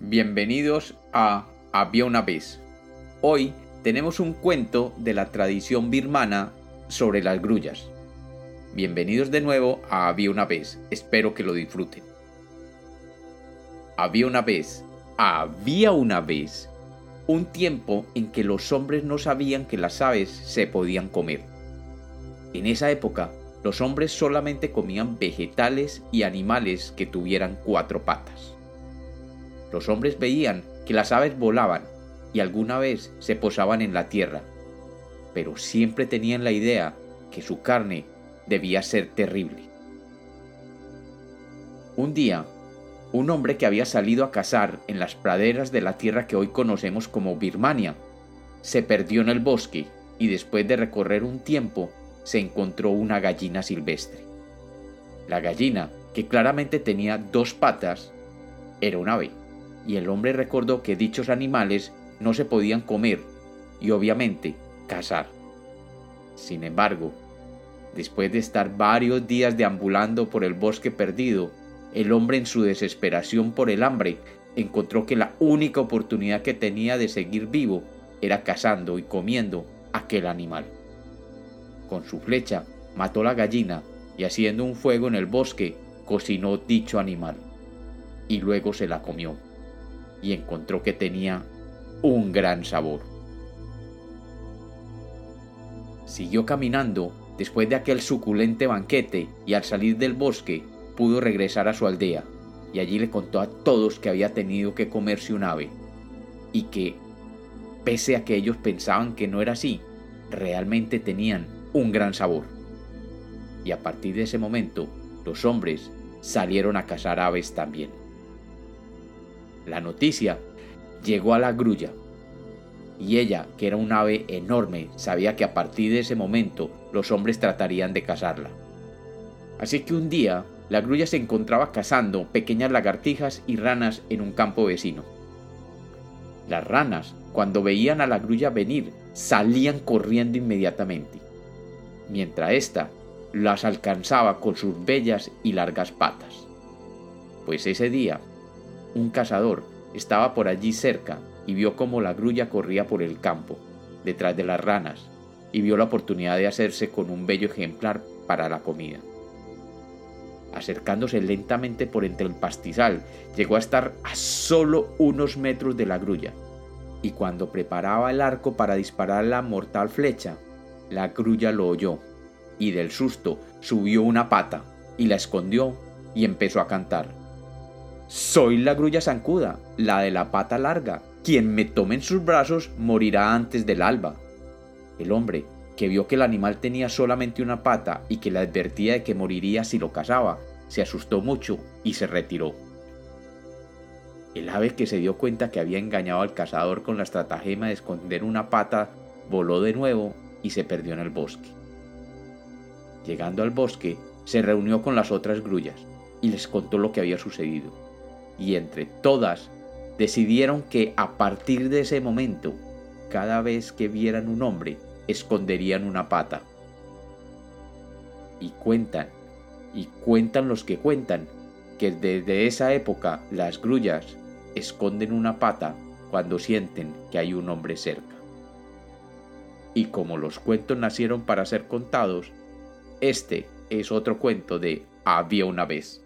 Bienvenidos a Había una vez. Hoy tenemos un cuento de la tradición birmana sobre las grullas. Bienvenidos de nuevo a Había una vez. Espero que lo disfruten. Había una vez, había una vez, un tiempo en que los hombres no sabían que las aves se podían comer. En esa época, los hombres solamente comían vegetales y animales que tuvieran cuatro patas. Los hombres veían que las aves volaban y alguna vez se posaban en la tierra, pero siempre tenían la idea que su carne debía ser terrible. Un día, un hombre que había salido a cazar en las praderas de la tierra que hoy conocemos como Birmania, se perdió en el bosque y después de recorrer un tiempo se encontró una gallina silvestre. La gallina, que claramente tenía dos patas, era un ave y el hombre recordó que dichos animales no se podían comer y obviamente cazar. Sin embargo, después de estar varios días deambulando por el bosque perdido, el hombre en su desesperación por el hambre encontró que la única oportunidad que tenía de seguir vivo era cazando y comiendo aquel animal. Con su flecha mató la gallina y haciendo un fuego en el bosque cocinó dicho animal y luego se la comió y encontró que tenía un gran sabor. Siguió caminando después de aquel suculente banquete y al salir del bosque pudo regresar a su aldea y allí le contó a todos que había tenido que comerse un ave y que, pese a que ellos pensaban que no era así, realmente tenían un gran sabor. Y a partir de ese momento, los hombres salieron a cazar aves también. La noticia llegó a la grulla, y ella, que era un ave enorme, sabía que a partir de ese momento los hombres tratarían de cazarla. Así que un día la grulla se encontraba cazando pequeñas lagartijas y ranas en un campo vecino. Las ranas, cuando veían a la grulla venir, salían corriendo inmediatamente, mientras ésta las alcanzaba con sus bellas y largas patas. Pues ese día un cazador estaba por allí cerca y vio cómo la grulla corría por el campo, detrás de las ranas, y vio la oportunidad de hacerse con un bello ejemplar para la comida. Acercándose lentamente por entre el pastizal, llegó a estar a solo unos metros de la grulla, y cuando preparaba el arco para disparar la mortal flecha, la grulla lo oyó, y del susto subió una pata, y la escondió, y empezó a cantar. Soy la grulla zancuda, la de la pata larga. Quien me tome en sus brazos morirá antes del alba. El hombre, que vio que el animal tenía solamente una pata y que le advertía de que moriría si lo cazaba, se asustó mucho y se retiró. El ave que se dio cuenta que había engañado al cazador con la estratagema de esconder una pata voló de nuevo y se perdió en el bosque. Llegando al bosque, se reunió con las otras grullas y les contó lo que había sucedido y entre todas decidieron que a partir de ese momento, cada vez que vieran un hombre, esconderían una pata. Y cuentan, y cuentan los que cuentan, que desde esa época las grullas esconden una pata cuando sienten que hay un hombre cerca. Y como los cuentos nacieron para ser contados, este es otro cuento de Había una vez.